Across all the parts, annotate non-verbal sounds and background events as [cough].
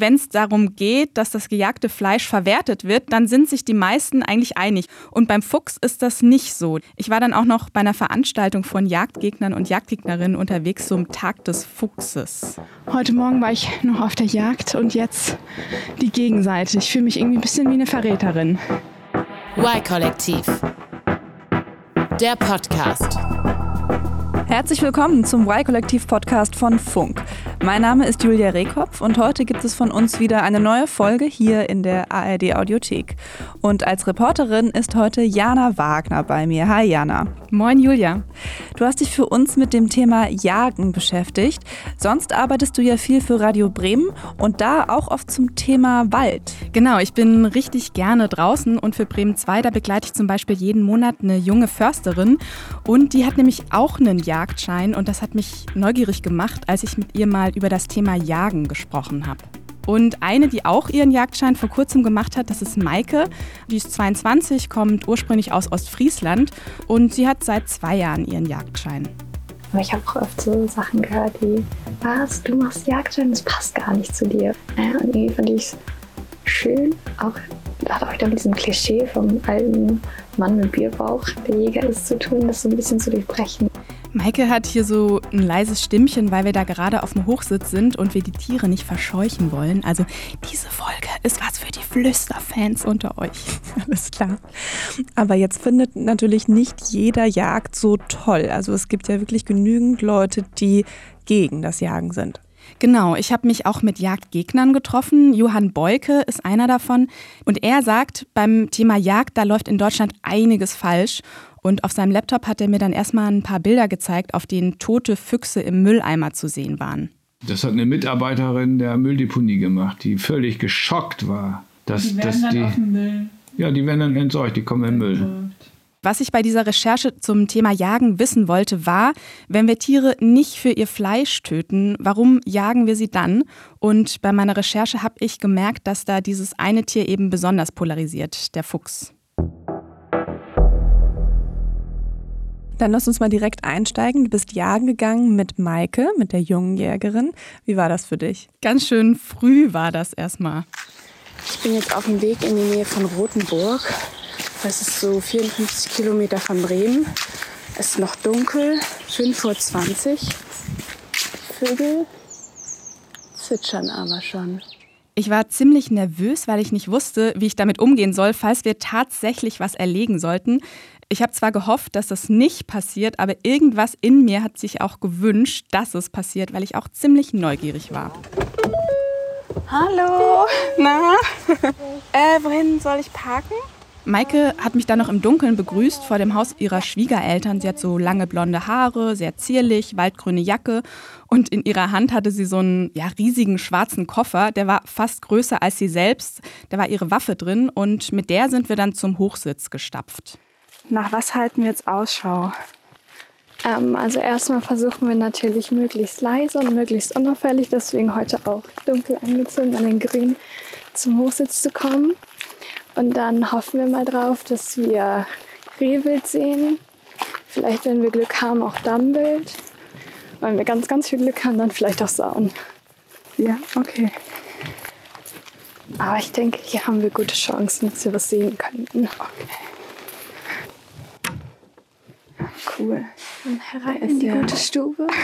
wenn es darum geht, dass das gejagte Fleisch verwertet wird, dann sind sich die meisten eigentlich einig. Und beim Fuchs ist das nicht so. Ich war dann auch noch bei einer Veranstaltung von Jagdgegnern und Jagdgegnerinnen unterwegs zum Tag des Fuchses. Heute Morgen war ich noch auf der Jagd und jetzt die Gegenseite. Ich fühle mich irgendwie ein bisschen wie eine Verräterin. Y-Kollektiv. Der Podcast. Herzlich willkommen zum Y-Kollektiv-Podcast von Funk. Mein Name ist Julia Rehkopf und heute gibt es von uns wieder eine neue Folge hier in der ARD Audiothek. Und als Reporterin ist heute Jana Wagner bei mir. Hi Jana. Moin Julia. Du hast dich für uns mit dem Thema Jagen beschäftigt. Sonst arbeitest du ja viel für Radio Bremen und da auch oft zum Thema Wald. Genau, ich bin richtig gerne draußen und für Bremen 2, da begleite ich zum Beispiel jeden Monat eine junge Försterin und die hat nämlich auch einen Jagdschein und das hat mich neugierig gemacht, als ich mit ihr mal über das Thema Jagen gesprochen habe. Und eine, die auch ihren Jagdschein vor kurzem gemacht hat, das ist Maike. Die ist 22, kommt ursprünglich aus Ostfriesland und sie hat seit zwei Jahren ihren Jagdschein. Ich habe auch oft so Sachen gehört wie, was, du machst Jagdschein, das passt gar nicht zu dir. und irgendwie fand ich es schön, auch hat auch wieder mit diesem Klischee vom alten Mann mit Bierbauch, der Jäger ist, zu tun, das so ein bisschen zu durchbrechen. Maike hat hier so ein leises Stimmchen, weil wir da gerade auf dem Hochsitz sind und wir die Tiere nicht verscheuchen wollen. Also diese Folge ist was für die Flüsterfans unter euch. [laughs] Alles klar. Aber jetzt findet natürlich nicht jeder Jagd so toll. Also es gibt ja wirklich genügend Leute, die gegen das Jagen sind. Genau, ich habe mich auch mit Jagdgegnern getroffen. Johann Beuke ist einer davon. Und er sagt, beim Thema Jagd, da läuft in Deutschland einiges falsch. Und auf seinem Laptop hat er mir dann erstmal ein paar Bilder gezeigt, auf denen tote Füchse im Mülleimer zu sehen waren. Das hat eine Mitarbeiterin der Mülldeponie gemacht, die völlig geschockt war. Dass, die werden dass dann die, auf den Müll. Ja, die werden dann entsorgt, die kommen im Müll. Was ich bei dieser Recherche zum Thema Jagen wissen wollte, war, wenn wir Tiere nicht für ihr Fleisch töten, warum jagen wir sie dann? Und bei meiner Recherche habe ich gemerkt, dass da dieses eine Tier eben besonders polarisiert, der Fuchs. Dann lass uns mal direkt einsteigen. Du bist jagen gegangen mit Maike, mit der jungen Jägerin. Wie war das für dich? Ganz schön früh war das erstmal. Ich bin jetzt auf dem Weg in die Nähe von Rothenburg. Das ist so 54 Kilometer von Bremen. Es ist noch dunkel, 5.20 Uhr. Vögel zwitschern aber schon. Ich war ziemlich nervös, weil ich nicht wusste, wie ich damit umgehen soll, falls wir tatsächlich was erlegen sollten. Ich habe zwar gehofft, dass das nicht passiert, aber irgendwas in mir hat sich auch gewünscht, dass es passiert, weil ich auch ziemlich neugierig war. Hallo, na? [laughs] äh, wohin soll ich parken? Maike hat mich dann noch im Dunkeln begrüßt vor dem Haus ihrer Schwiegereltern. Sie hat so lange blonde Haare, sehr zierlich, waldgrüne Jacke und in ihrer Hand hatte sie so einen ja, riesigen schwarzen Koffer. Der war fast größer als sie selbst. Da war ihre Waffe drin und mit der sind wir dann zum Hochsitz gestapft. Nach was halten wir jetzt Ausschau? Ähm, also erstmal versuchen wir natürlich möglichst leise und möglichst unauffällig, deswegen heute auch dunkel angezogen an den Grün zum Hochsitz zu kommen. Und dann hoffen wir mal drauf, dass wir Rehwild sehen. Vielleicht, wenn wir Glück haben, auch Dammwild. Wenn wir ganz, ganz viel Glück haben, dann vielleicht auch Sauen. Ja, okay. Aber ich denke, hier haben wir gute Chancen, dass wir was sehen könnten. Okay. Cool. Dann herein in die ja. gute Stube. [laughs]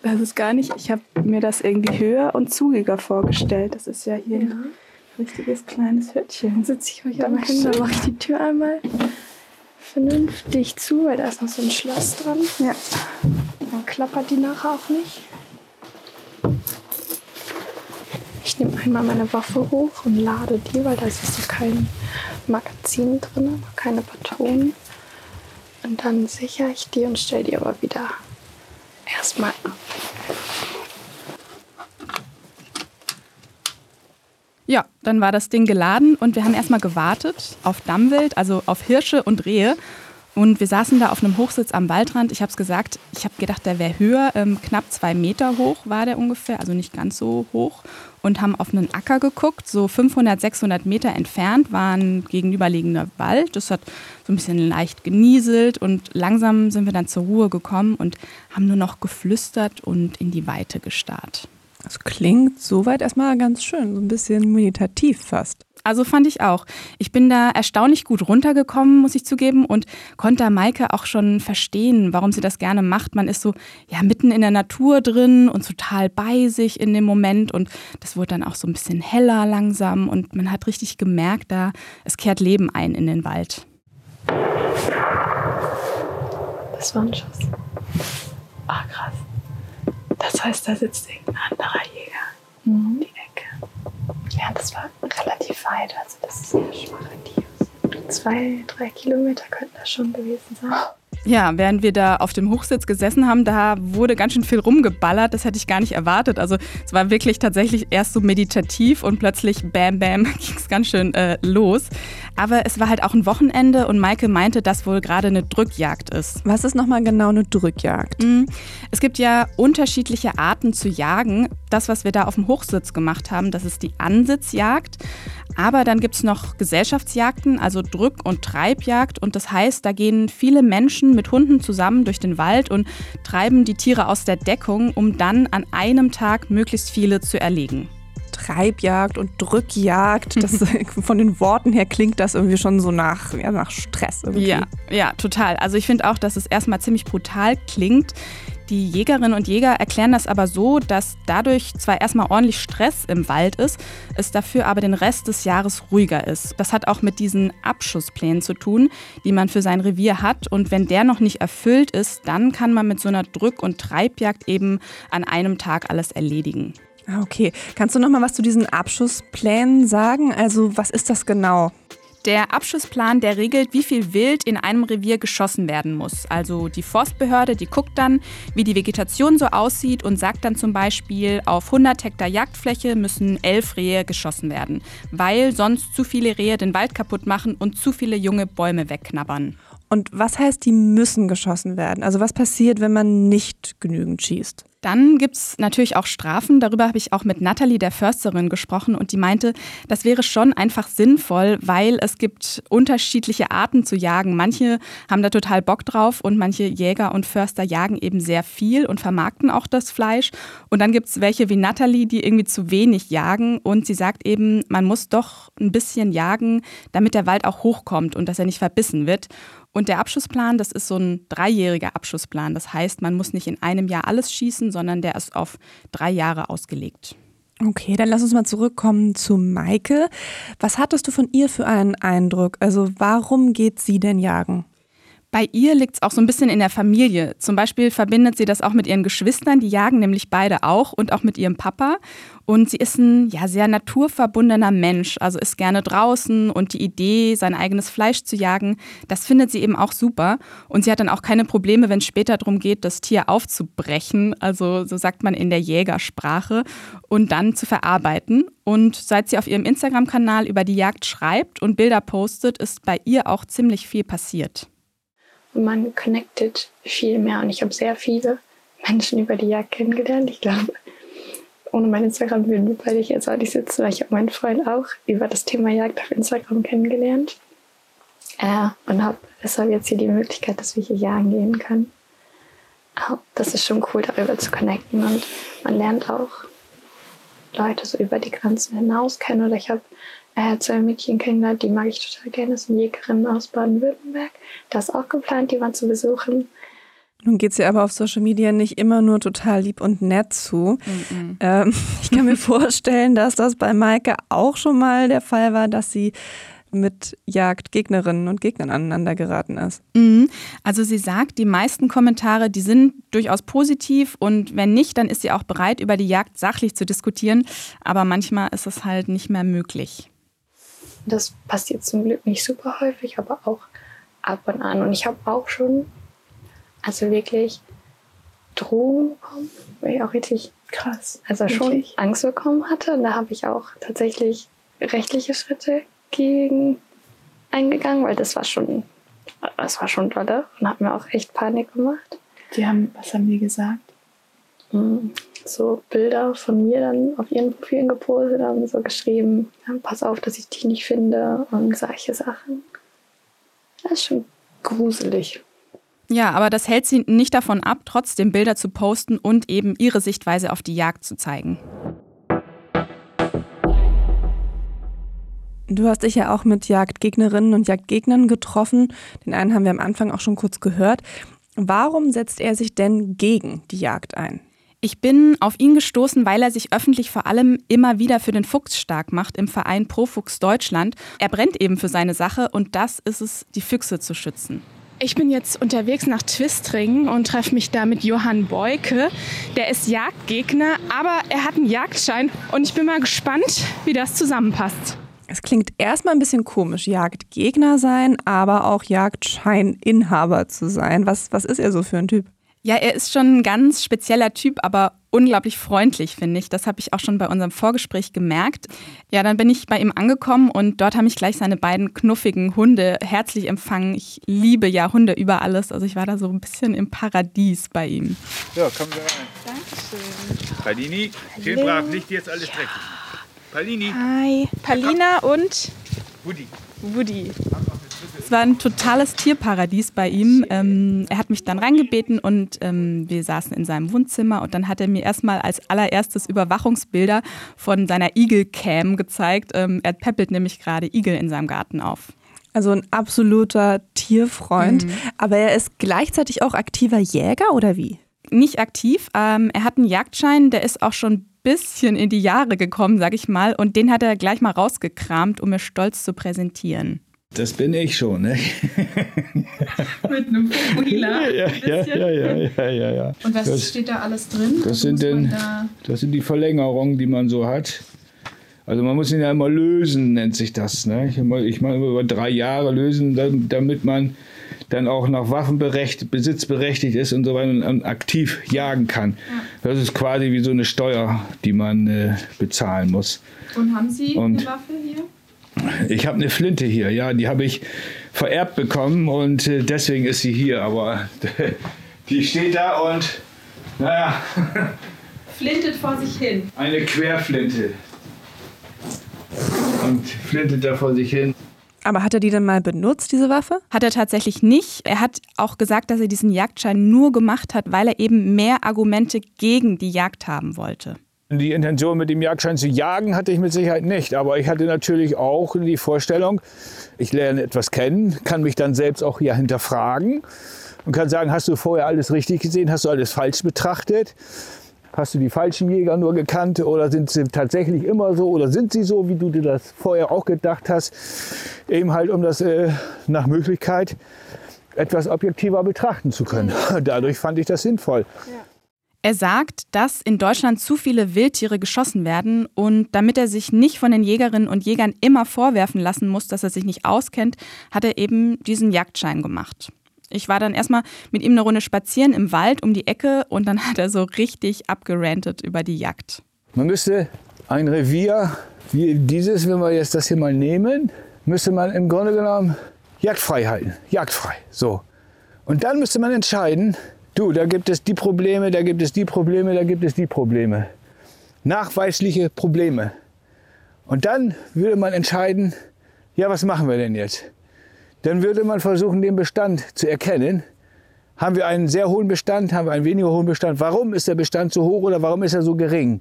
Das ist gar nicht, ich habe mir das irgendwie höher und zugiger vorgestellt. Das ist ja hier ja. ein richtiges kleines Hütchen. Dann sitze ich euch einmal hin, dann mache ich die Tür einmal vernünftig zu, weil da ist noch so ein Schloss dran. Ja. Dann klappert die nachher auch nicht. Ich nehme einmal meine Waffe hoch und lade die, weil da ist so kein Magazin drin, keine Patronen. Und dann sichere ich die und stelle die aber wieder erstmal ab. Ja, dann war das Ding geladen und wir haben erstmal gewartet auf Dammwild, also auf Hirsche und Rehe. Und wir saßen da auf einem Hochsitz am Waldrand. Ich habe es gesagt, ich habe gedacht, der wäre höher. Ähm, knapp zwei Meter hoch war der ungefähr, also nicht ganz so hoch und haben auf einen Acker geguckt. So 500, 600 Meter entfernt war ein gegenüberliegender Wald. Das hat so ein bisschen leicht genieselt und langsam sind wir dann zur Ruhe gekommen und haben nur noch geflüstert und in die Weite gestarrt. Das klingt soweit erstmal ganz schön, so ein bisschen meditativ fast. Also fand ich auch. Ich bin da erstaunlich gut runtergekommen, muss ich zugeben, und konnte da Maike auch schon verstehen, warum sie das gerne macht. Man ist so ja mitten in der Natur drin und total bei sich in dem Moment und das wurde dann auch so ein bisschen heller langsam und man hat richtig gemerkt, da es kehrt Leben ein in den Wald. Das war ein Schuss. Ah, krass. Das heißt, da sitzt irgendein anderer Jäger mhm. um die Ecke. Ja, das war relativ weit, also das ist sehr schwach Radius. Zwei, drei Kilometer könnten das schon gewesen sein. [laughs] Ja, während wir da auf dem Hochsitz gesessen haben, da wurde ganz schön viel rumgeballert. Das hätte ich gar nicht erwartet. Also es war wirklich tatsächlich erst so meditativ und plötzlich bam, bam [laughs] ging es ganz schön äh, los. Aber es war halt auch ein Wochenende und Maike meinte, dass wohl gerade eine Drückjagd ist. Was ist nochmal genau eine Drückjagd? Mhm. Es gibt ja unterschiedliche Arten zu jagen. Das, was wir da auf dem Hochsitz gemacht haben, das ist die Ansitzjagd. Aber dann gibt es noch Gesellschaftsjagden, also Drück- und Treibjagd. Und das heißt, da gehen viele Menschen mit Hunden zusammen durch den Wald und treiben die Tiere aus der Deckung, um dann an einem Tag möglichst viele zu erlegen. Treibjagd und Drückjagd. Das, [laughs] von den Worten her klingt das irgendwie schon so nach, ja, nach Stress. Irgendwie. Ja, ja, total. Also ich finde auch, dass es erstmal ziemlich brutal klingt. Die Jägerinnen und Jäger erklären das aber so, dass dadurch zwar erstmal ordentlich Stress im Wald ist, es dafür aber den Rest des Jahres ruhiger ist. Das hat auch mit diesen Abschussplänen zu tun, die man für sein Revier hat. Und wenn der noch nicht erfüllt ist, dann kann man mit so einer Drück- und Treibjagd eben an einem Tag alles erledigen. Ah, okay. Kannst du noch mal was zu diesen Abschussplänen sagen? Also was ist das genau? Der Abschussplan, der regelt, wie viel Wild in einem Revier geschossen werden muss. Also die Forstbehörde, die guckt dann, wie die Vegetation so aussieht und sagt dann zum Beispiel, auf 100 Hektar Jagdfläche müssen elf Rehe geschossen werden, weil sonst zu viele Rehe den Wald kaputt machen und zu viele junge Bäume wegknabbern. Und was heißt, die müssen geschossen werden? Also was passiert, wenn man nicht genügend schießt? Dann gibt es natürlich auch Strafen. Darüber habe ich auch mit Nathalie, der Försterin, gesprochen und die meinte, das wäre schon einfach sinnvoll, weil es gibt unterschiedliche Arten zu jagen. Manche haben da total Bock drauf und manche Jäger und Förster jagen eben sehr viel und vermarkten auch das Fleisch. Und dann gibt es welche wie Nathalie, die irgendwie zu wenig jagen und sie sagt eben, man muss doch ein bisschen jagen, damit der Wald auch hochkommt und dass er nicht verbissen wird. Und der Abschussplan, das ist so ein dreijähriger Abschussplan. Das heißt, man muss nicht in einem Jahr alles schießen, sondern der ist auf drei Jahre ausgelegt. Okay, dann lass uns mal zurückkommen zu Maike. Was hattest du von ihr für einen Eindruck? Also warum geht sie denn jagen? Bei ihr liegt es auch so ein bisschen in der Familie. Zum Beispiel verbindet sie das auch mit ihren Geschwistern, die jagen nämlich beide auch und auch mit ihrem Papa. Und sie ist ein ja, sehr naturverbundener Mensch, also ist gerne draußen und die Idee, sein eigenes Fleisch zu jagen, das findet sie eben auch super. Und sie hat dann auch keine Probleme, wenn es später darum geht, das Tier aufzubrechen, also so sagt man in der Jägersprache, und dann zu verarbeiten. Und seit sie auf ihrem Instagram-Kanal über die Jagd schreibt und Bilder postet, ist bei ihr auch ziemlich viel passiert man connectet viel mehr und ich habe sehr viele Menschen über die Jagd kennengelernt. Ich glaube, ohne mein Instagram würden wir beide jetzt auch nicht sitzen, weil ich habe meinen Freund auch über das Thema Jagd auf Instagram kennengelernt. Äh, und habe deshalb jetzt hier die Möglichkeit, dass wir hier jagen gehen können. Das ist schon cool, darüber zu connecten und man lernt auch Leute so über die Grenzen hinaus kennen. Oder ich habe äh, zwei Mädchen kennengelernt, die mag ich total gerne. Das sind Jägerinnen aus Baden-Württemberg. Das ist auch geplant, die mal zu besuchen. Nun geht es ja aber auf Social Media nicht immer nur total lieb und nett zu. Mhm. Ähm, [laughs] ich kann mir vorstellen, dass das bei Maike auch schon mal der Fall war, dass sie mit Jagdgegnerinnen und Gegnern aneinander geraten ist. Mhm. Also sie sagt, die meisten Kommentare, die sind durchaus positiv und wenn nicht, dann ist sie auch bereit, über die Jagd sachlich zu diskutieren. Aber manchmal ist es halt nicht mehr möglich. Das passiert zum Glück nicht super häufig, aber auch ab und an. Und ich habe auch schon, also wirklich Drohungen bekommen, weil ich auch richtig krass, also schon Angst bekommen hatte. Und da habe ich auch tatsächlich rechtliche Schritte gegen eingegangen, weil das war schon, das war schon dolle und hat mir auch echt Panik gemacht. Die haben, was haben die gesagt? So Bilder von mir dann auf ihren Profilen gepostet und so geschrieben, ja, pass auf, dass ich dich nicht finde und solche Sachen. Das ist schon gruselig. Ja, aber das hält sie nicht davon ab, trotzdem Bilder zu posten und eben ihre Sichtweise auf die Jagd zu zeigen. Du hast dich ja auch mit Jagdgegnerinnen und Jagdgegnern getroffen. Den einen haben wir am Anfang auch schon kurz gehört. Warum setzt er sich denn gegen die Jagd ein? Ich bin auf ihn gestoßen, weil er sich öffentlich vor allem immer wieder für den Fuchs stark macht im Verein Pro Fuchs Deutschland. Er brennt eben für seine Sache und das ist es, die Füchse zu schützen. Ich bin jetzt unterwegs nach Twistringen und treffe mich da mit Johann Beuke. Der ist Jagdgegner, aber er hat einen Jagdschein und ich bin mal gespannt, wie das zusammenpasst. Es klingt erstmal ein bisschen komisch, Jagdgegner sein, aber auch Jagdscheininhaber zu sein. Was, was ist er so für ein Typ? Ja, er ist schon ein ganz spezieller Typ, aber unglaublich freundlich, finde ich. Das habe ich auch schon bei unserem Vorgespräch gemerkt. Ja, dann bin ich bei ihm angekommen und dort haben mich gleich seine beiden knuffigen Hunde herzlich empfangen. Ich liebe ja Hunde über alles. Also ich war da so ein bisschen im Paradies bei ihm. So, kommen Sie rein. Dankeschön. Palini, schön brav, nicht jetzt alles dreckig. Palini. Hi. Palina und Woody. Woody. Es war ein totales Tierparadies bei ihm. Ähm, er hat mich dann reingebeten und ähm, wir saßen in seinem Wohnzimmer und dann hat er mir erstmal als allererstes Überwachungsbilder von seiner Igel-Cam gezeigt. Ähm, er peppelt nämlich gerade Igel in seinem Garten auf. Also ein absoluter Tierfreund, mhm. aber er ist gleichzeitig auch aktiver Jäger oder wie? Nicht aktiv. Ähm, er hat einen Jagdschein, der ist auch schon ein bisschen in die Jahre gekommen, sag ich mal, und den hat er gleich mal rausgekramt, um mir stolz zu präsentieren. Das bin ich schon, ne? [laughs] Mit einem Fukuhila. Ja, ja, ja, ja, ja, ja. Und was das, steht da alles drin? Das also sind, denn, da das sind die Verlängerungen, die man so hat. Also man muss ihn ja immer lösen, nennt sich das. Ne? Ich, ich mache über drei Jahre lösen, damit man dann auch nach Waffenbesitz berechtigt ist und so weiter und aktiv jagen kann. Ja. Das ist quasi wie so eine Steuer, die man äh, bezahlen muss. Und haben Sie und eine Waffe hier? Ich habe eine Flinte hier, ja, die habe ich vererbt bekommen und äh, deswegen ist sie hier. Aber [laughs] die steht da und, naja. [laughs] Flintet vor sich hin. Eine Querflinte. Und flintet da vor sich hin. Aber hat er die denn mal benutzt, diese Waffe? Hat er tatsächlich nicht. Er hat auch gesagt, dass er diesen Jagdschein nur gemacht hat, weil er eben mehr Argumente gegen die Jagd haben wollte. Die Intention, mit dem Jagdschein zu jagen, hatte ich mit Sicherheit nicht. Aber ich hatte natürlich auch die Vorstellung, ich lerne etwas kennen, kann mich dann selbst auch hier hinterfragen und kann sagen, hast du vorher alles richtig gesehen, hast du alles falsch betrachtet? Hast du die falschen Jäger nur gekannt oder sind sie tatsächlich immer so oder sind sie so, wie du dir das vorher auch gedacht hast? Eben halt, um das äh, nach Möglichkeit etwas objektiver betrachten zu können. [laughs] Dadurch fand ich das sinnvoll. Ja. Er sagt, dass in Deutschland zu viele Wildtiere geschossen werden und damit er sich nicht von den Jägerinnen und Jägern immer vorwerfen lassen muss, dass er sich nicht auskennt, hat er eben diesen Jagdschein gemacht. Ich war dann erstmal mit ihm eine Runde spazieren im Wald um die Ecke und dann hat er so richtig abgerantet über die Jagd. Man müsste ein Revier wie dieses, wenn wir jetzt das hier mal nehmen, müsste man im Grunde genommen jagdfrei halten. Jagdfrei. So. Und dann müsste man entscheiden, Du, da gibt es die Probleme, da gibt es die Probleme, da gibt es die Probleme. Nachweisliche Probleme. Und dann würde man entscheiden, ja, was machen wir denn jetzt? Dann würde man versuchen, den Bestand zu erkennen. Haben wir einen sehr hohen Bestand, haben wir einen weniger hohen Bestand? Warum ist der Bestand so hoch oder warum ist er so gering?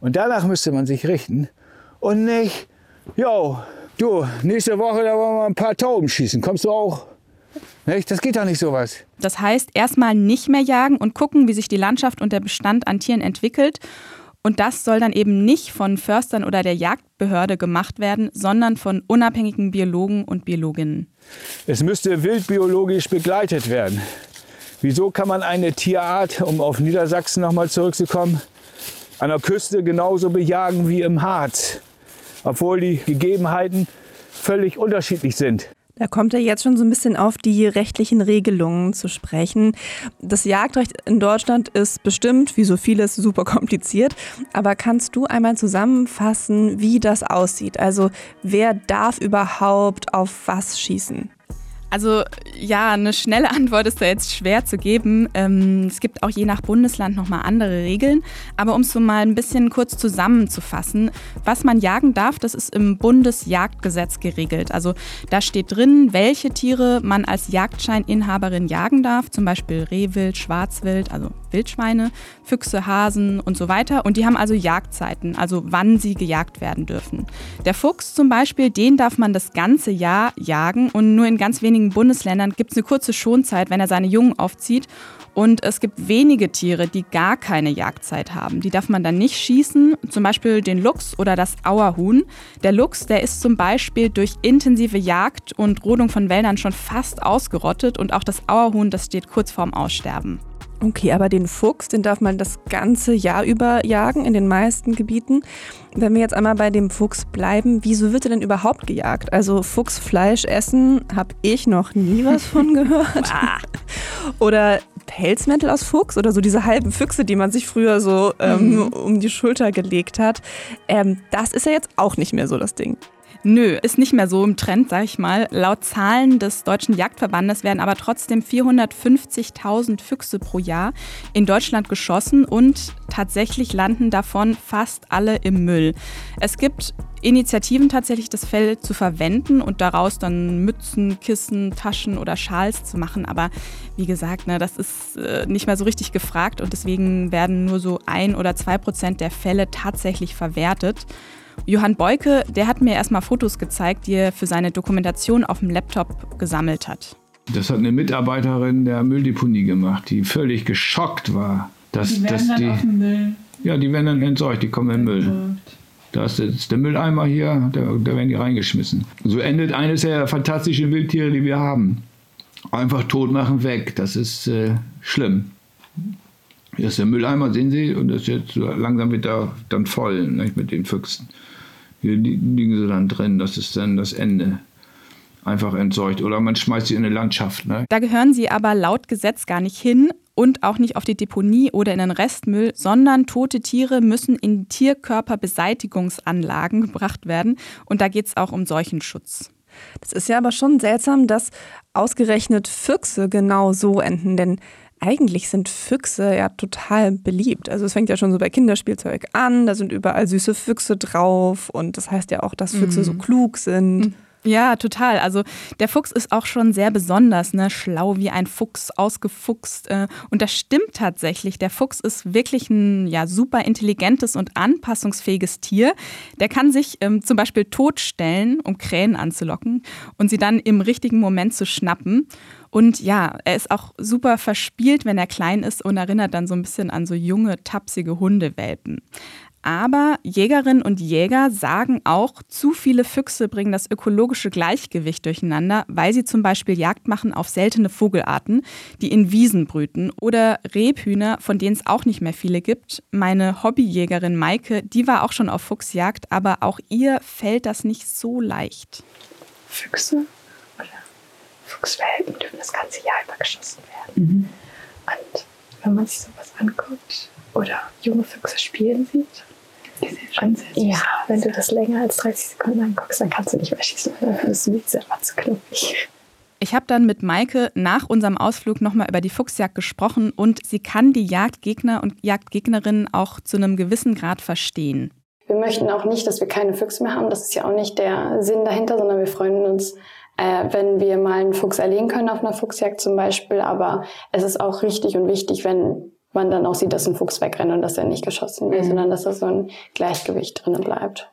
Und danach müsste man sich richten und nicht, jo, du, nächste Woche, da wollen wir ein paar Tauben schießen. Kommst du auch? Das geht doch nicht sowas. Das heißt, erstmal nicht mehr jagen und gucken, wie sich die Landschaft und der Bestand an Tieren entwickelt. Und das soll dann eben nicht von Förstern oder der Jagdbehörde gemacht werden, sondern von unabhängigen Biologen und Biologinnen. Es müsste wildbiologisch begleitet werden. Wieso kann man eine Tierart, um auf Niedersachsen nochmal zurückzukommen, an der Küste genauso bejagen wie im Harz, obwohl die Gegebenheiten völlig unterschiedlich sind? Da kommt er jetzt schon so ein bisschen auf die rechtlichen Regelungen zu sprechen. Das Jagdrecht in Deutschland ist bestimmt, wie so vieles, super kompliziert. Aber kannst du einmal zusammenfassen, wie das aussieht? Also wer darf überhaupt auf was schießen? Also ja, eine schnelle Antwort ist da jetzt schwer zu geben. Ähm, es gibt auch je nach Bundesland nochmal andere Regeln. Aber um es so mal ein bisschen kurz zusammenzufassen, was man jagen darf, das ist im Bundesjagdgesetz geregelt. Also da steht drin, welche Tiere man als Jagdscheininhaberin jagen darf, zum Beispiel Rehwild, Schwarzwild, also Wildschweine, Füchse, Hasen und so weiter. Und die haben also Jagdzeiten, also wann sie gejagt werden dürfen. Der Fuchs zum Beispiel, den darf man das ganze Jahr jagen und nur in ganz wenigen Bundesländern gibt es eine kurze Schonzeit, wenn er seine Jungen aufzieht. Und es gibt wenige Tiere, die gar keine Jagdzeit haben. Die darf man dann nicht schießen, zum Beispiel den Luchs oder das Auerhuhn. Der Luchs, der ist zum Beispiel durch intensive Jagd und Rodung von Wäldern schon fast ausgerottet und auch das Auerhuhn, das steht kurz vorm Aussterben. Okay, aber den Fuchs, den darf man das ganze Jahr über jagen in den meisten Gebieten. Wenn wir jetzt einmal bei dem Fuchs bleiben, wieso wird er denn überhaupt gejagt? Also Fuchsfleisch essen, habe ich noch nie was von gehört. [laughs] oder Pelzmäntel aus Fuchs oder so diese halben Füchse, die man sich früher so ähm, mhm. um die Schulter gelegt hat. Ähm, das ist ja jetzt auch nicht mehr so das Ding. Nö, ist nicht mehr so im Trend, sag ich mal. Laut Zahlen des Deutschen Jagdverbandes werden aber trotzdem 450.000 Füchse pro Jahr in Deutschland geschossen und tatsächlich landen davon fast alle im Müll. Es gibt Initiativen tatsächlich, das Fell zu verwenden und daraus dann Mützen, Kissen, Taschen oder Schals zu machen. Aber wie gesagt, ne, das ist äh, nicht mehr so richtig gefragt und deswegen werden nur so ein oder zwei Prozent der Fälle tatsächlich verwertet. Johann Beuke, der hat mir erstmal Fotos gezeigt, die er für seine Dokumentation auf dem Laptop gesammelt hat. Das hat eine Mitarbeiterin der Mülldeponie gemacht, die völlig geschockt war. Dass, die werden dass dann die, auf den Müll. Ja, die werden dann entsorgt, die kommen in den Müll. Da ist jetzt der Mülleimer hier, da, da werden die reingeschmissen. So endet eines der fantastischen Wildtiere, die wir haben. Einfach tot machen, weg. Das ist äh, schlimm. Hier ist der Mülleimer, sehen Sie, und das ist jetzt so langsam wieder dann voll nicht, mit den Füchsen. Hier liegen sie dann drin, das ist dann das Ende. Einfach entsorgt. Oder man schmeißt sie in eine Landschaft. Ne? Da gehören sie aber laut Gesetz gar nicht hin und auch nicht auf die Deponie oder in den Restmüll, sondern tote Tiere müssen in Tierkörperbeseitigungsanlagen gebracht werden. Und da geht es auch um Seuchenschutz. Das ist ja aber schon seltsam, dass ausgerechnet Füchse genau so enden, denn eigentlich sind Füchse ja total beliebt. Also es fängt ja schon so bei Kinderspielzeug an, da sind überall süße Füchse drauf und das heißt ja auch, dass Füchse mhm. so klug sind. Mhm. Ja, total. Also der Fuchs ist auch schon sehr besonders, ne? schlau wie ein Fuchs, ausgefuchst. Äh, und das stimmt tatsächlich. Der Fuchs ist wirklich ein ja, super intelligentes und anpassungsfähiges Tier. Der kann sich ähm, zum Beispiel totstellen, um Krähen anzulocken und sie dann im richtigen Moment zu schnappen. Und ja, er ist auch super verspielt, wenn er klein ist und erinnert dann so ein bisschen an so junge, tapsige Hundewelpen. Aber Jägerinnen und Jäger sagen auch, zu viele Füchse bringen das ökologische Gleichgewicht durcheinander, weil sie zum Beispiel Jagd machen auf seltene Vogelarten, die in Wiesen brüten. Oder Rebhühner, von denen es auch nicht mehr viele gibt. Meine Hobbyjägerin Maike, die war auch schon auf Fuchsjagd, aber auch ihr fällt das nicht so leicht. Füchse Fuchswelpen dürfen das ganze Jahr über geschossen werden. Mhm. Und wenn man sich sowas anguckt oder junge Füchse spielen sieht, und, ja, wenn du das länger als 30 Sekunden anguckst, dann kannst du nicht mehr schießen. Dann ist es selber zu knuffig. Ich habe dann mit Maike nach unserem Ausflug nochmal über die Fuchsjagd gesprochen und sie kann die Jagdgegner und Jagdgegnerinnen auch zu einem gewissen Grad verstehen. Wir möchten auch nicht, dass wir keine Füchse mehr haben. Das ist ja auch nicht der Sinn dahinter, sondern wir freuen uns, äh, wenn wir mal einen Fuchs erlegen können auf einer Fuchsjagd zum Beispiel. Aber es ist auch richtig und wichtig, wenn man dann auch sieht, dass ein Fuchs wegrennt und dass er nicht geschossen wird, mhm. sondern dass da so ein Gleichgewicht drinnen bleibt.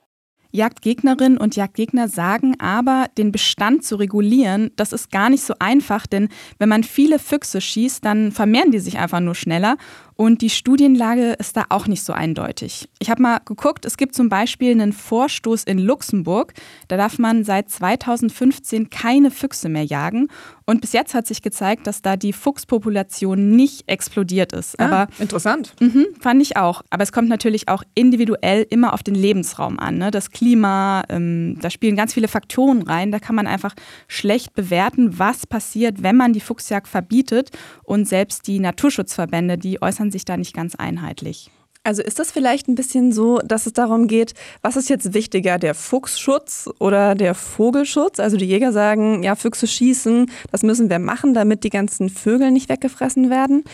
Jagdgegnerinnen und Jagdgegner sagen aber, den Bestand zu regulieren, das ist gar nicht so einfach, denn wenn man viele Füchse schießt, dann vermehren die sich einfach nur schneller und die Studienlage ist da auch nicht so eindeutig. Ich habe mal geguckt, es gibt zum Beispiel einen Vorstoß in Luxemburg. Da darf man seit 2015 keine Füchse mehr jagen. Und bis jetzt hat sich gezeigt, dass da die Fuchspopulation nicht explodiert ist. Ah, Aber interessant. Mh, fand ich auch. Aber es kommt natürlich auch individuell immer auf den Lebensraum an. Ne? Das Klima, ähm, da spielen ganz viele Faktoren rein. Da kann man einfach schlecht bewerten, was passiert, wenn man die Fuchsjagd verbietet. Und selbst die Naturschutzverbände, die äußern sich da nicht ganz einheitlich. Also ist das vielleicht ein bisschen so, dass es darum geht, was ist jetzt wichtiger, der Fuchsschutz oder der Vogelschutz? Also die Jäger sagen, ja, Füchse schießen, das müssen wir machen, damit die ganzen Vögel nicht weggefressen werden,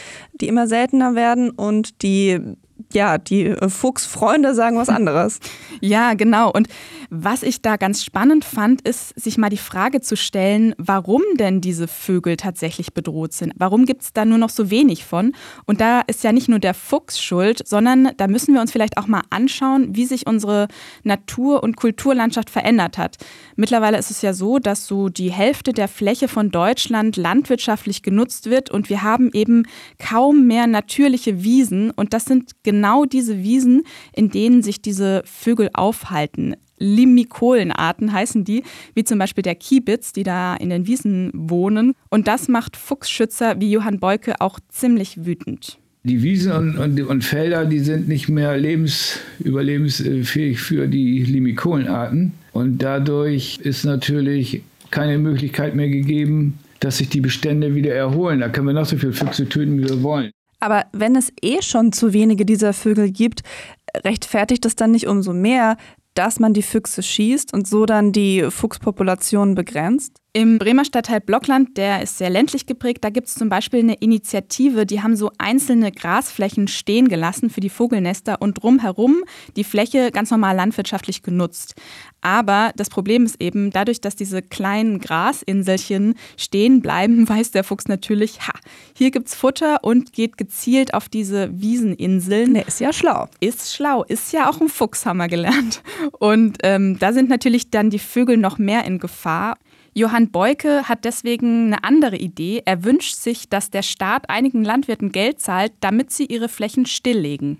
die immer seltener werden und die ja, die äh, Fuchsfreunde sagen was anderes. [laughs] Ja, genau. Und was ich da ganz spannend fand, ist, sich mal die Frage zu stellen, warum denn diese Vögel tatsächlich bedroht sind. Warum gibt es da nur noch so wenig von? Und da ist ja nicht nur der Fuchs schuld, sondern da müssen wir uns vielleicht auch mal anschauen, wie sich unsere Natur- und Kulturlandschaft verändert hat. Mittlerweile ist es ja so, dass so die Hälfte der Fläche von Deutschland landwirtschaftlich genutzt wird und wir haben eben kaum mehr natürliche Wiesen. Und das sind genau diese Wiesen, in denen sich diese Vögel aufhalten. Limikolenarten heißen die, wie zum Beispiel der Kiebitz, die da in den Wiesen wohnen. Und das macht Fuchsschützer wie Johann Beuke auch ziemlich wütend. Die Wiesen und, und, und, Felder, die sind nicht mehr lebens, überlebensfähig für die Limikolenarten. Und dadurch ist natürlich keine Möglichkeit mehr gegeben, dass sich die Bestände wieder erholen. Da können wir noch so viele Füchse töten, wie wir wollen. Aber wenn es eh schon zu wenige dieser Vögel gibt, rechtfertigt es dann nicht umso mehr, dass man die Füchse schießt und so dann die Fuchspopulation begrenzt? Im Bremer Stadtteil Blockland, der ist sehr ländlich geprägt, da gibt es zum Beispiel eine Initiative, die haben so einzelne Grasflächen stehen gelassen für die Vogelnester und drumherum die Fläche ganz normal landwirtschaftlich genutzt. Aber das Problem ist eben, dadurch, dass diese kleinen Grasinselchen stehen bleiben, [laughs] weiß der Fuchs natürlich, ha, hier gibt's Futter und geht gezielt auf diese Wieseninseln. Der ist ja schlau. Ist schlau, ist ja auch ein Fuchshammer gelernt. Und ähm, da sind natürlich dann die Vögel noch mehr in Gefahr. Johann Beuke hat deswegen eine andere Idee. Er wünscht sich, dass der Staat einigen Landwirten Geld zahlt, damit sie ihre Flächen stilllegen.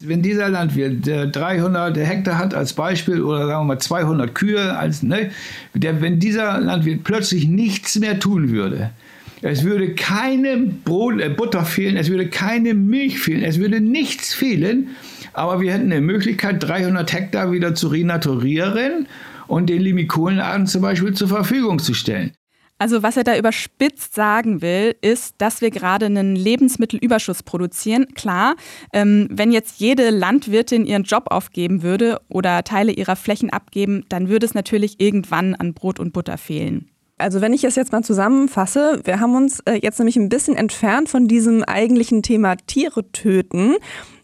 Wenn dieser Landwirt der 300 Hektar hat als Beispiel oder sagen wir mal 200 Kühe, als, ne, der, wenn dieser Landwirt plötzlich nichts mehr tun würde, es würde keine Brot, äh, Butter fehlen, es würde keine Milch fehlen, es würde nichts fehlen, aber wir hätten eine Möglichkeit, 300 Hektar wieder zu renaturieren und den Limikolenarten zum Beispiel zur Verfügung zu stellen. Also was er da überspitzt sagen will, ist, dass wir gerade einen Lebensmittelüberschuss produzieren. Klar, ähm, wenn jetzt jede Landwirtin ihren Job aufgeben würde oder Teile ihrer Flächen abgeben, dann würde es natürlich irgendwann an Brot und Butter fehlen. Also wenn ich es jetzt mal zusammenfasse, wir haben uns äh, jetzt nämlich ein bisschen entfernt von diesem eigentlichen Thema Tiere töten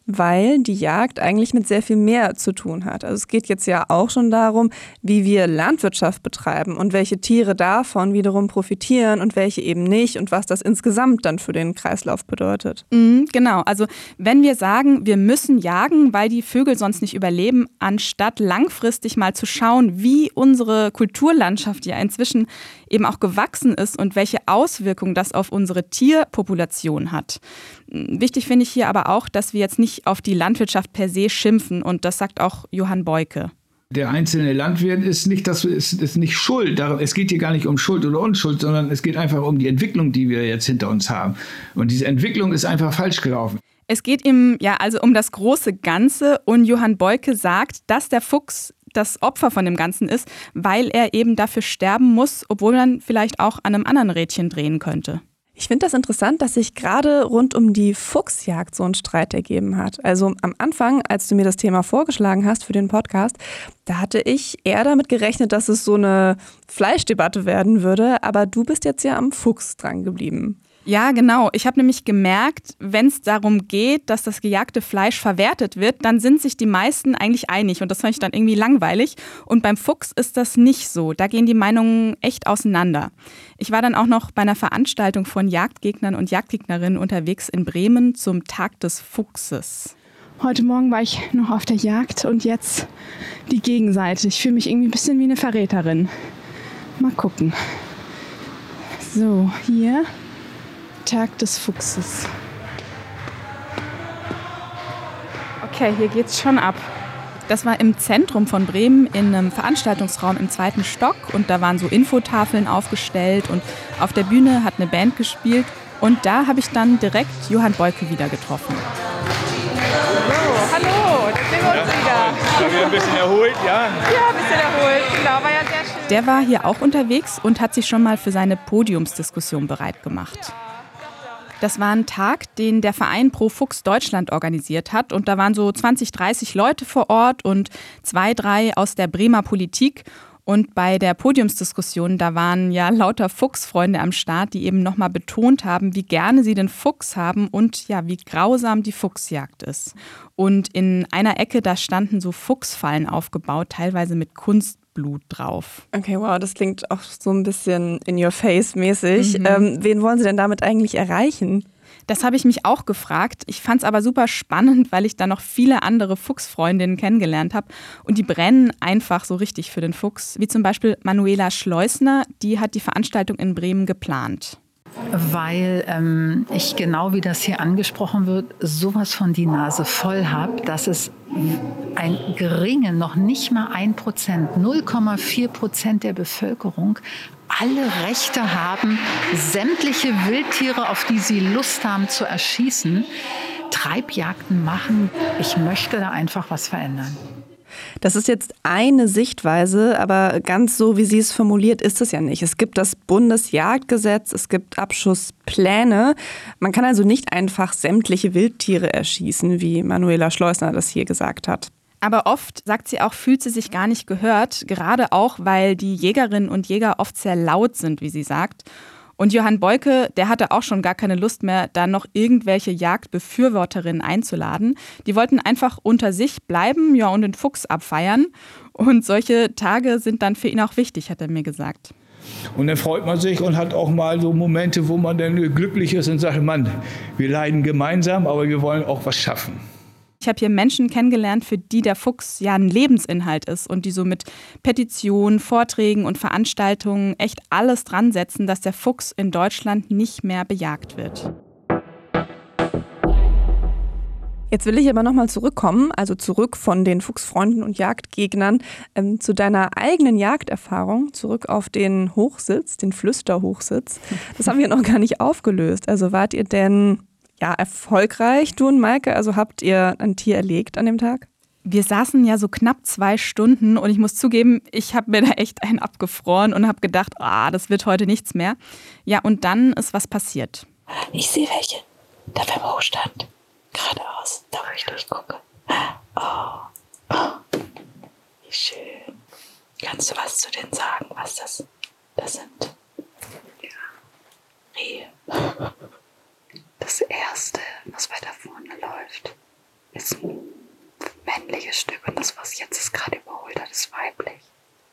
weil die Jagd eigentlich mit sehr viel mehr zu tun hat. Also es geht jetzt ja auch schon darum, wie wir Landwirtschaft betreiben und welche Tiere davon wiederum profitieren und welche eben nicht und was das insgesamt dann für den Kreislauf bedeutet. Mhm, genau, also wenn wir sagen, wir müssen jagen, weil die Vögel sonst nicht überleben, anstatt langfristig mal zu schauen, wie unsere Kulturlandschaft ja inzwischen eben auch gewachsen ist und welche Auswirkungen das auf unsere Tierpopulation hat. Wichtig finde ich hier aber auch, dass wir jetzt nicht auf die Landwirtschaft per se schimpfen und das sagt auch Johann Beuke. Der einzelne Landwirt ist nicht, das ist, ist nicht schuld. Es geht hier gar nicht um Schuld oder Unschuld, sondern es geht einfach um die Entwicklung, die wir jetzt hinter uns haben. Und diese Entwicklung ist einfach falsch gelaufen. Es geht ihm ja also um das große Ganze und Johann Beuke sagt, dass der Fuchs das Opfer von dem Ganzen ist, weil er eben dafür sterben muss, obwohl man vielleicht auch an einem anderen Rädchen drehen könnte. Ich finde das interessant, dass sich gerade rund um die Fuchsjagd so ein Streit ergeben hat. Also am Anfang, als du mir das Thema vorgeschlagen hast für den Podcast, da hatte ich eher damit gerechnet, dass es so eine Fleischdebatte werden würde, aber du bist jetzt ja am Fuchs dran geblieben. Ja, genau. Ich habe nämlich gemerkt, wenn es darum geht, dass das gejagte Fleisch verwertet wird, dann sind sich die meisten eigentlich einig und das fand ich dann irgendwie langweilig. Und beim Fuchs ist das nicht so. Da gehen die Meinungen echt auseinander. Ich war dann auch noch bei einer Veranstaltung von Jagdgegnern und Jagdgegnerinnen unterwegs in Bremen zum Tag des Fuchses. Heute Morgen war ich noch auf der Jagd und jetzt die Gegenseite. Ich fühle mich irgendwie ein bisschen wie eine Verräterin. Mal gucken. So, hier Tag des Fuchses. Okay, hier geht's schon ab. Das war im Zentrum von Bremen in einem Veranstaltungsraum im zweiten Stock und da waren so Infotafeln aufgestellt und auf der Bühne hat eine Band gespielt und da habe ich dann direkt Johann Beuke wieder getroffen. So, hallo, da sind wir uns wieder. Haben wir ein bisschen erholt, ja? Ja, ein bisschen erholt, genau, war ja sehr schön. Der war hier auch unterwegs und hat sich schon mal für seine Podiumsdiskussion bereit gemacht. Das war ein Tag, den der Verein Pro Fuchs Deutschland organisiert hat. Und da waren so 20, 30 Leute vor Ort und zwei, drei aus der Bremer Politik. Und bei der Podiumsdiskussion, da waren ja lauter Fuchsfreunde am Start, die eben nochmal betont haben, wie gerne sie den Fuchs haben und ja, wie grausam die Fuchsjagd ist. Und in einer Ecke, da standen so Fuchsfallen aufgebaut, teilweise mit Kunstblut drauf. Okay, wow, das klingt auch so ein bisschen in your face mäßig. Mhm. Ähm, wen wollen Sie denn damit eigentlich erreichen? Das habe ich mich auch gefragt. Ich fand es aber super spannend, weil ich da noch viele andere Fuchsfreundinnen kennengelernt habe. Und die brennen einfach so richtig für den Fuchs. Wie zum Beispiel Manuela Schleusner, die hat die Veranstaltung in Bremen geplant. Weil ähm, ich genau wie das hier angesprochen wird, sowas von die Nase voll habe, dass es ein geringen, noch nicht mal ein Prozent, 0,4 Prozent der Bevölkerung alle Rechte haben, sämtliche Wildtiere, auf die sie Lust haben, zu erschießen, Treibjagden machen. Ich möchte da einfach was verändern. Das ist jetzt eine Sichtweise, aber ganz so, wie sie es formuliert, ist es ja nicht. Es gibt das Bundesjagdgesetz, es gibt Abschusspläne. Man kann also nicht einfach sämtliche Wildtiere erschießen, wie Manuela Schleusner das hier gesagt hat. Aber oft, sagt sie auch, fühlt sie sich gar nicht gehört, gerade auch, weil die Jägerinnen und Jäger oft sehr laut sind, wie sie sagt. Und Johann Beuke, der hatte auch schon gar keine Lust mehr, da noch irgendwelche Jagdbefürworterinnen einzuladen. Die wollten einfach unter sich bleiben, ja, und den Fuchs abfeiern. Und solche Tage sind dann für ihn auch wichtig, hat er mir gesagt. Und dann freut man sich und hat auch mal so Momente, wo man dann glücklich ist und sagt, Mann, wir leiden gemeinsam, aber wir wollen auch was schaffen. Ich habe hier Menschen kennengelernt, für die der Fuchs ja ein Lebensinhalt ist und die so mit Petitionen, Vorträgen und Veranstaltungen echt alles dran setzen, dass der Fuchs in Deutschland nicht mehr bejagt wird. Jetzt will ich aber nochmal zurückkommen, also zurück von den Fuchsfreunden und Jagdgegnern ähm, zu deiner eigenen Jagderfahrung, zurück auf den Hochsitz, den Flüsterhochsitz. Das haben wir noch gar nicht aufgelöst. Also wart ihr denn ja, erfolgreich, du und Maike? Also habt ihr ein Tier erlegt an dem Tag? Wir saßen ja so knapp zwei Stunden und ich muss zugeben, ich habe mir da echt einen abgefroren und habe gedacht, ah, das wird heute nichts mehr. Ja, und dann ist was passiert. Ich sehe welche. Da beim Hochstand. Geradeaus, da wo ich durchgucke. Oh. oh. Wie schön. Kannst du was zu denen sagen, was das, das sind? Ja. Rehe. Das erste, was weiter vorne läuft, ist ein männliches Stück und das, was jetzt es gerade überholt hat, ist weiblich.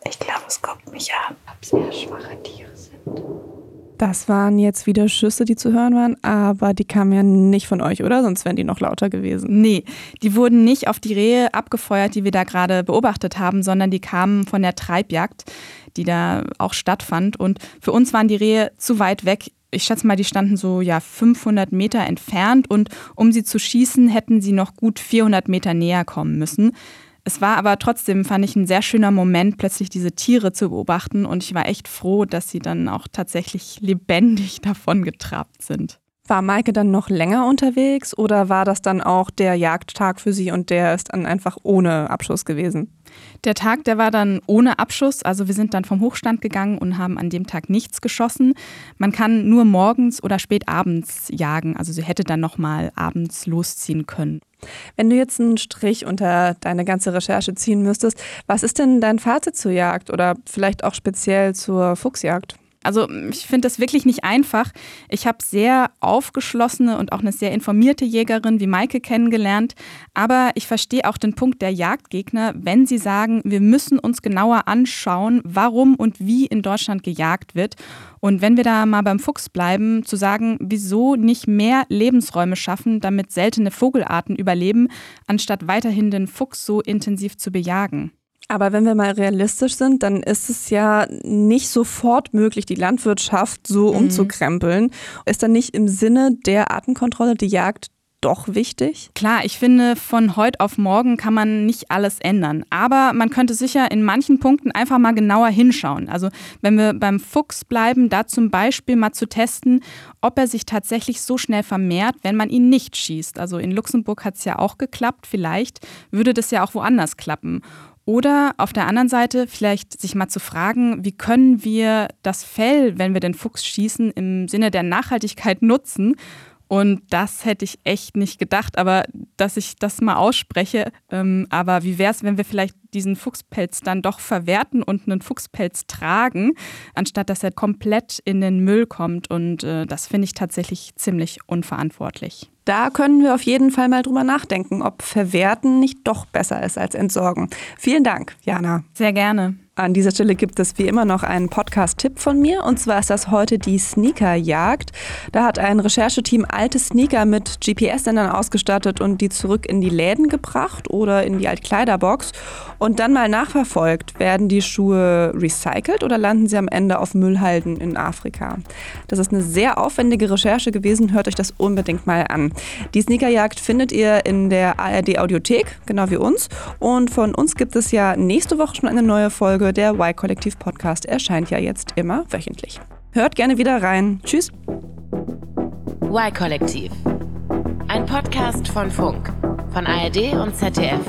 Ich glaube, es guckt mich an, ob sehr schwache Tiere sind. Das waren jetzt wieder Schüsse, die zu hören waren, aber die kamen ja nicht von euch, oder? Sonst wären die noch lauter gewesen. Nee, die wurden nicht auf die Rehe abgefeuert, die wir da gerade beobachtet haben, sondern die kamen von der Treibjagd, die da auch stattfand. Und für uns waren die Rehe zu weit weg ich schätze mal, die standen so ja 500 Meter entfernt und um sie zu schießen, hätten sie noch gut 400 Meter näher kommen müssen. Es war aber trotzdem, fand ich, ein sehr schöner Moment, plötzlich diese Tiere zu beobachten und ich war echt froh, dass sie dann auch tatsächlich lebendig [laughs] davon getrabt sind. War Maike dann noch länger unterwegs oder war das dann auch der Jagdtag für sie und der ist dann einfach ohne Abschuss gewesen? Der Tag, der war dann ohne Abschuss. Also wir sind dann vom Hochstand gegangen und haben an dem Tag nichts geschossen. Man kann nur morgens oder spät abends jagen. Also sie hätte dann noch mal abends losziehen können. Wenn du jetzt einen Strich unter deine ganze Recherche ziehen müsstest, was ist denn dein Fazit zur Jagd oder vielleicht auch speziell zur Fuchsjagd? Also ich finde das wirklich nicht einfach. Ich habe sehr aufgeschlossene und auch eine sehr informierte Jägerin wie Maike kennengelernt. Aber ich verstehe auch den Punkt der Jagdgegner, wenn sie sagen, wir müssen uns genauer anschauen, warum und wie in Deutschland gejagt wird. Und wenn wir da mal beim Fuchs bleiben, zu sagen, wieso nicht mehr Lebensräume schaffen, damit seltene Vogelarten überleben, anstatt weiterhin den Fuchs so intensiv zu bejagen. Aber wenn wir mal realistisch sind, dann ist es ja nicht sofort möglich, die Landwirtschaft so mhm. umzukrempeln. Ist dann nicht im Sinne der Artenkontrolle die Jagd doch wichtig? Klar, ich finde, von heute auf morgen kann man nicht alles ändern. Aber man könnte sicher in manchen Punkten einfach mal genauer hinschauen. Also wenn wir beim Fuchs bleiben, da zum Beispiel mal zu testen, ob er sich tatsächlich so schnell vermehrt, wenn man ihn nicht schießt. Also in Luxemburg hat es ja auch geklappt. Vielleicht würde das ja auch woanders klappen. Oder auf der anderen Seite vielleicht sich mal zu fragen, wie können wir das Fell, wenn wir den Fuchs schießen, im Sinne der Nachhaltigkeit nutzen Und das hätte ich echt nicht gedacht, aber dass ich das mal ausspreche. Ähm, aber wie wäre es, wenn wir vielleicht diesen Fuchspelz dann doch verwerten und einen Fuchspelz tragen, anstatt dass er komplett in den Müll kommt? Und äh, das finde ich tatsächlich ziemlich unverantwortlich. Da können wir auf jeden Fall mal drüber nachdenken, ob Verwerten nicht doch besser ist als Entsorgen. Vielen Dank, Jana. Sehr gerne. An dieser Stelle gibt es wie immer noch einen Podcast-Tipp von mir. Und zwar ist das heute die Sneakerjagd. Da hat ein Rechercheteam alte Sneaker mit GPS-Sendern ausgestattet und die zurück in die Läden gebracht oder in die Altkleiderbox. Und dann mal nachverfolgt, werden die Schuhe recycelt oder landen sie am Ende auf Müllhalden in Afrika? Das ist eine sehr aufwendige Recherche gewesen. Hört euch das unbedingt mal an. Die Sneakerjagd findet ihr in der ARD Audiothek, genau wie uns. Und von uns gibt es ja nächste Woche schon eine neue Folge der Y-Kollektiv Podcast erscheint ja jetzt immer wöchentlich. Hört gerne wieder rein. Tschüss. Y-Kollektiv. Ein Podcast von Funk, von ARD und ZDF.